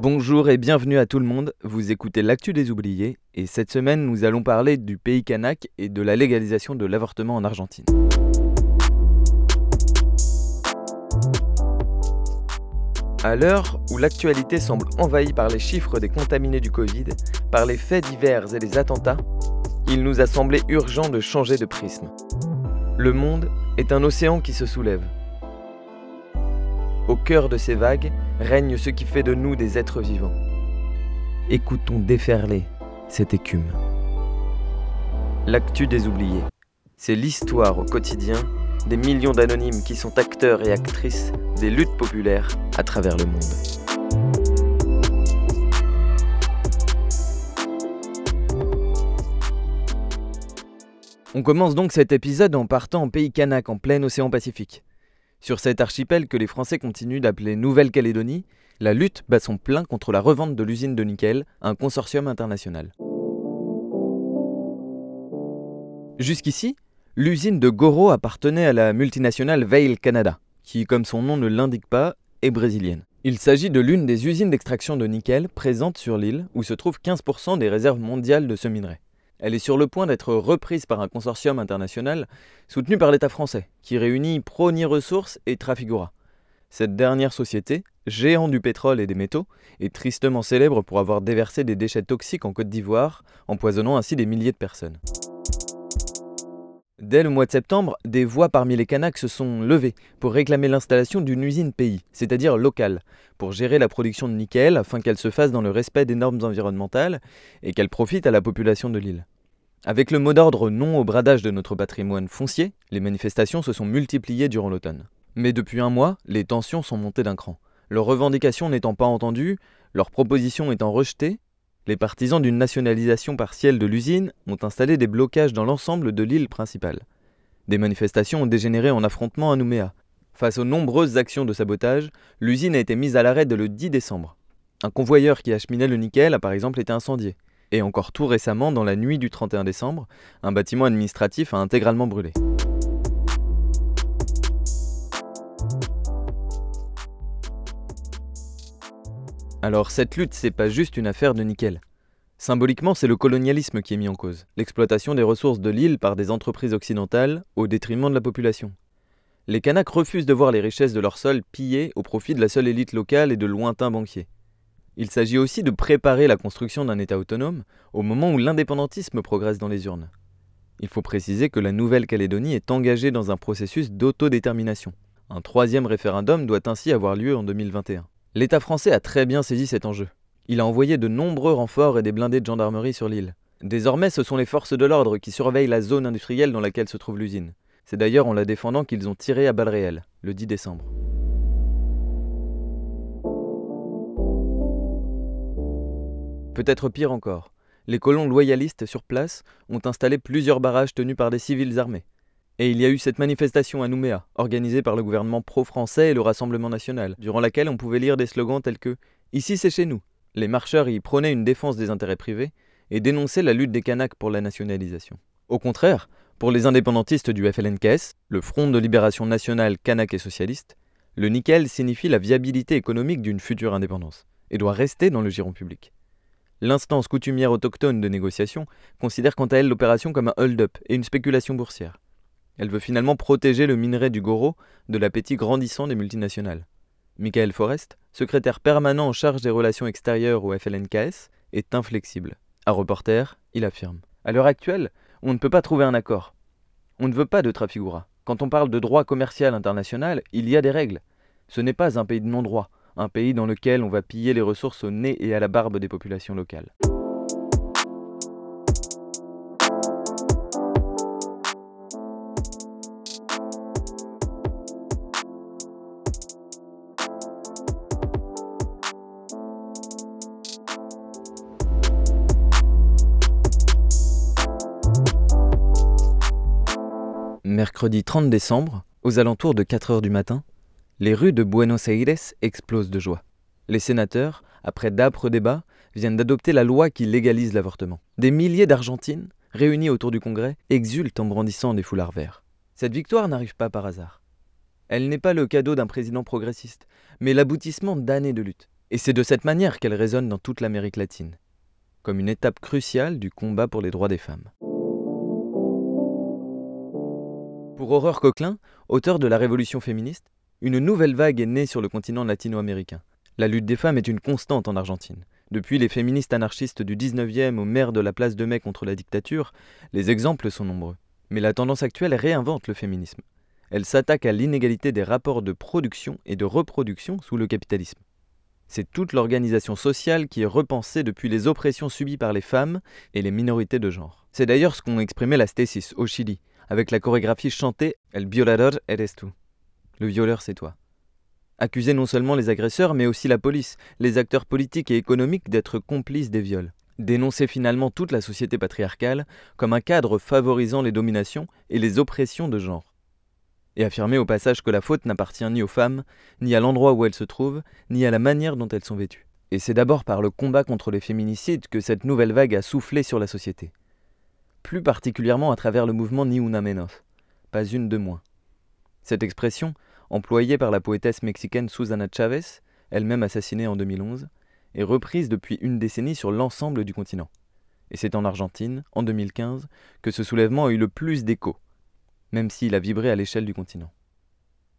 Bonjour et bienvenue à tout le monde, vous écoutez l'actu des oubliés et cette semaine nous allons parler du pays kanak et de la légalisation de l'avortement en Argentine. À l'heure où l'actualité semble envahie par les chiffres des contaminés du Covid, par les faits divers et les attentats, il nous a semblé urgent de changer de prisme. Le monde est un océan qui se soulève. Au cœur de ces vagues règne ce qui fait de nous des êtres vivants. Écoutons déferler cette écume. L'actu des oubliés, c'est l'histoire au quotidien des millions d'anonymes qui sont acteurs et actrices des luttes populaires à travers le monde. On commence donc cet épisode en partant en pays kanak en plein océan Pacifique. Sur cet archipel que les Français continuent d'appeler Nouvelle-Calédonie, la lutte bat son plein contre la revente de l'usine de nickel à un consortium international. Jusqu'ici, l'usine de Goro appartenait à la multinationale Vail Canada, qui, comme son nom ne l'indique pas, est brésilienne. Il s'agit de l'une des usines d'extraction de nickel présentes sur l'île où se trouvent 15% des réserves mondiales de ce minerai. Elle est sur le point d'être reprise par un consortium international soutenu par l'État français, qui réunit Prony Ressources et Trafigura. Cette dernière société, géant du pétrole et des métaux, est tristement célèbre pour avoir déversé des déchets toxiques en Côte d'Ivoire, empoisonnant ainsi des milliers de personnes. Dès le mois de septembre, des voix parmi les Kanaks se sont levées pour réclamer l'installation d'une usine pays, c'est-à-dire locale, pour gérer la production de nickel afin qu'elle se fasse dans le respect des normes environnementales et qu'elle profite à la population de l'île. Avec le mot d'ordre non au bradage de notre patrimoine foncier, les manifestations se sont multipliées durant l'automne. Mais depuis un mois, les tensions sont montées d'un cran. Leurs revendications n'étant pas entendues, leurs propositions étant rejetées, les partisans d'une nationalisation partielle de l'usine ont installé des blocages dans l'ensemble de l'île principale. Des manifestations ont dégénéré en affrontements à Nouméa. Face aux nombreuses actions de sabotage, l'usine a été mise à l'arrêt dès le 10 décembre. Un convoyeur qui acheminait le nickel a par exemple été incendié. Et encore tout récemment, dans la nuit du 31 décembre, un bâtiment administratif a intégralement brûlé. Alors cette lutte, c'est pas juste une affaire de nickel. Symboliquement, c'est le colonialisme qui est mis en cause, l'exploitation des ressources de l'île par des entreprises occidentales au détriment de la population. Les Kanaks refusent de voir les richesses de leur sol pillées au profit de la seule élite locale et de lointains banquiers. Il s'agit aussi de préparer la construction d'un État autonome au moment où l'indépendantisme progresse dans les urnes. Il faut préciser que la Nouvelle-Calédonie est engagée dans un processus d'autodétermination. Un troisième référendum doit ainsi avoir lieu en 2021. L'État français a très bien saisi cet enjeu. Il a envoyé de nombreux renforts et des blindés de gendarmerie sur l'île. Désormais, ce sont les forces de l'ordre qui surveillent la zone industrielle dans laquelle se trouve l'usine. C'est d'ailleurs en la défendant qu'ils ont tiré à balles réelles, le 10 décembre. Peut-être pire encore, les colons loyalistes sur place ont installé plusieurs barrages tenus par des civils armés. Et il y a eu cette manifestation à Nouméa, organisée par le gouvernement pro-français et le Rassemblement national, durant laquelle on pouvait lire des slogans tels que Ici c'est chez nous. Les marcheurs y prônaient une défense des intérêts privés et dénonçaient la lutte des Kanaks pour la nationalisation. Au contraire, pour les indépendantistes du FLNKS, le Front de libération nationale kanak et socialiste, le nickel signifie la viabilité économique d'une future indépendance et doit rester dans le giron public. L'instance coutumière autochtone de négociation considère quant à elle l'opération comme un hold-up et une spéculation boursière. Elle veut finalement protéger le minerai du Goro de l'appétit grandissant des multinationales. Michael Forrest, secrétaire permanent en charge des relations extérieures au FLNKS, est inflexible. À reporter, il affirme À l'heure actuelle, on ne peut pas trouver un accord. On ne veut pas de Trafigura. Quand on parle de droit commercial international, il y a des règles. Ce n'est pas un pays de non-droit, un pays dans lequel on va piller les ressources au nez et à la barbe des populations locales. Mercredi 30 décembre, aux alentours de 4 heures du matin, les rues de Buenos Aires explosent de joie. Les sénateurs, après d'âpres débats, viennent d'adopter la loi qui légalise l'avortement. Des milliers d'Argentines, réunies autour du Congrès, exultent en brandissant des foulards verts. Cette victoire n'arrive pas par hasard. Elle n'est pas le cadeau d'un président progressiste, mais l'aboutissement d'années de lutte. Et c'est de cette manière qu'elle résonne dans toute l'Amérique latine, comme une étape cruciale du combat pour les droits des femmes. Pour Aurore Coquelin, auteur de La Révolution féministe, une nouvelle vague est née sur le continent latino-américain. La lutte des femmes est une constante en Argentine. Depuis les féministes anarchistes du 19e au maire de la place de Mai contre la dictature, les exemples sont nombreux. Mais la tendance actuelle réinvente le féminisme. Elle s'attaque à l'inégalité des rapports de production et de reproduction sous le capitalisme. C'est toute l'organisation sociale qui est repensée depuis les oppressions subies par les femmes et les minorités de genre. C'est d'ailleurs ce qu'ont exprimé la Stécis au Chili, avec la chorégraphie chantée El violador eres tú. Le violeur, c'est toi. Accuser non seulement les agresseurs, mais aussi la police, les acteurs politiques et économiques d'être complices des viols. Dénoncer finalement toute la société patriarcale comme un cadre favorisant les dominations et les oppressions de genre. Et affirmer au passage que la faute n'appartient ni aux femmes, ni à l'endroit où elles se trouvent, ni à la manière dont elles sont vêtues. Et c'est d'abord par le combat contre les féminicides que cette nouvelle vague a soufflé sur la société plus particulièrement à travers le mouvement Ni una menos, pas une de moins. Cette expression, employée par la poétesse mexicaine Susana Chavez, elle-même assassinée en 2011, est reprise depuis une décennie sur l'ensemble du continent. Et c'est en Argentine, en 2015, que ce soulèvement a eu le plus d'écho, même s'il a vibré à l'échelle du continent.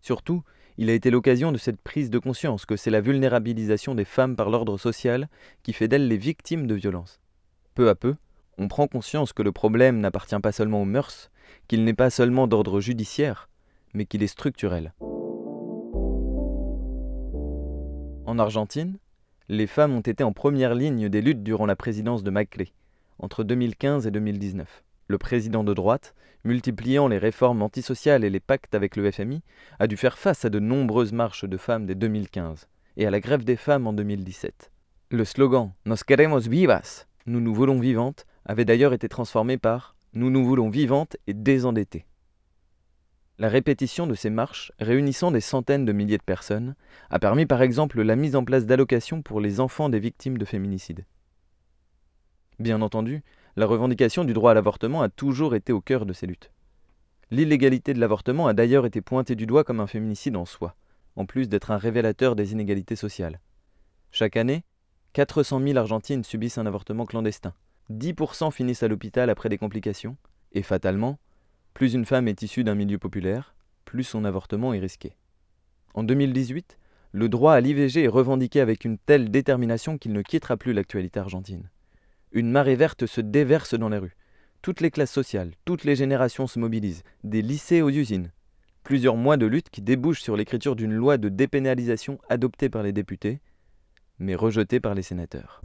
Surtout, il a été l'occasion de cette prise de conscience que c'est la vulnérabilisation des femmes par l'ordre social qui fait d'elles les victimes de violences. Peu à peu, on prend conscience que le problème n'appartient pas seulement aux mœurs, qu'il n'est pas seulement d'ordre judiciaire, mais qu'il est structurel. En Argentine, les femmes ont été en première ligne des luttes durant la présidence de Macri, entre 2015 et 2019. Le président de droite, multipliant les réformes antisociales et les pactes avec le FMI, a dû faire face à de nombreuses marches de femmes dès 2015 et à la grève des femmes en 2017. Le slogan Nos queremos vivas, nous nous voulons vivantes, avait d'ailleurs été transformé par Nous nous voulons vivantes et désendettées. La répétition de ces marches, réunissant des centaines de milliers de personnes, a permis par exemple la mise en place d'allocations pour les enfants des victimes de féminicides. Bien entendu, la revendication du droit à l'avortement a toujours été au cœur de ces luttes. L'illégalité de l'avortement a d'ailleurs été pointée du doigt comme un féminicide en soi, en plus d'être un révélateur des inégalités sociales. Chaque année, 400 000 Argentines subissent un avortement clandestin, 10% finissent à l'hôpital après des complications, et fatalement, plus une femme est issue d'un milieu populaire, plus son avortement est risqué. En 2018, le droit à l'IVG est revendiqué avec une telle détermination qu'il ne quittera plus l'actualité argentine. Une marée verte se déverse dans les rues. Toutes les classes sociales, toutes les générations se mobilisent, des lycées aux usines. Plusieurs mois de lutte qui débouchent sur l'écriture d'une loi de dépénalisation adoptée par les députés, mais rejetée par les sénateurs.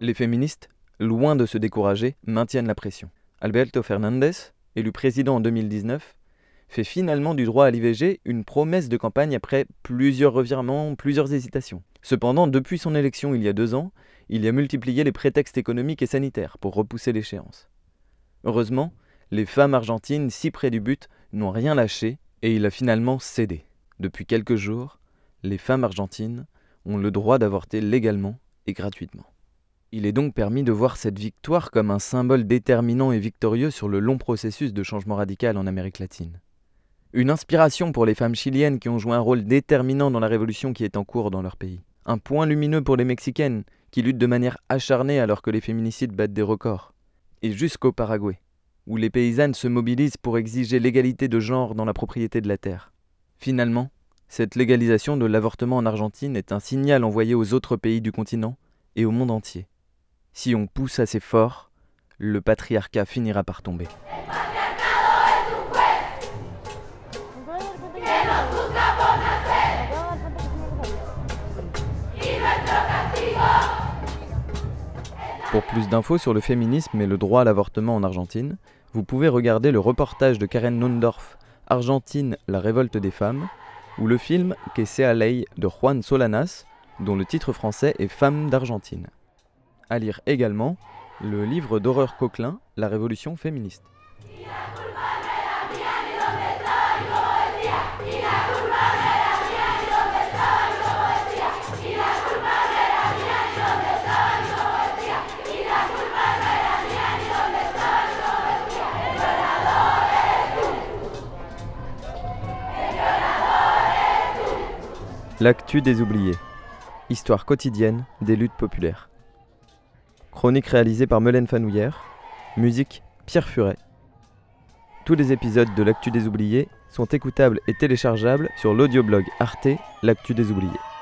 Les féministes, loin de se décourager, maintiennent la pression. Alberto Fernandez, élu président en 2019, fait finalement du droit à l'IVG une promesse de campagne après plusieurs revirements, plusieurs hésitations. Cependant, depuis son élection il y a deux ans, il a multiplié les prétextes économiques et sanitaires pour repousser l'échéance. Heureusement, les femmes argentines, si près du but, n'ont rien lâché et il a finalement cédé. Depuis quelques jours, les femmes argentines ont le droit d'avorter légalement et gratuitement. Il est donc permis de voir cette victoire comme un symbole déterminant et victorieux sur le long processus de changement radical en Amérique latine. Une inspiration pour les femmes chiliennes qui ont joué un rôle déterminant dans la révolution qui est en cours dans leur pays. Un point lumineux pour les Mexicaines qui luttent de manière acharnée alors que les féminicides battent des records. Et jusqu'au Paraguay, où les paysannes se mobilisent pour exiger l'égalité de genre dans la propriété de la terre. Finalement, cette légalisation de l'avortement en Argentine est un signal envoyé aux autres pays du continent et au monde entier. Si on pousse assez fort, le patriarcat finira par tomber. Pour plus d'infos sur le féminisme et le droit à l'avortement en Argentine, vous pouvez regarder le reportage de Karen Nondorf, Argentine, la révolte des femmes, ou le film Que sea ley de Juan Solanas, dont le titre français est Femmes d'Argentine à lire également le livre d'horreur Coquelin, La Révolution féministe. L'actu des oubliés. Histoire quotidienne des luttes populaires. Chronique réalisée par Melaine Fanouillère. Musique Pierre Furet. Tous les épisodes de L'actu des oubliés sont écoutables et téléchargeables sur l'audioblog Arte L'actu des oubliés.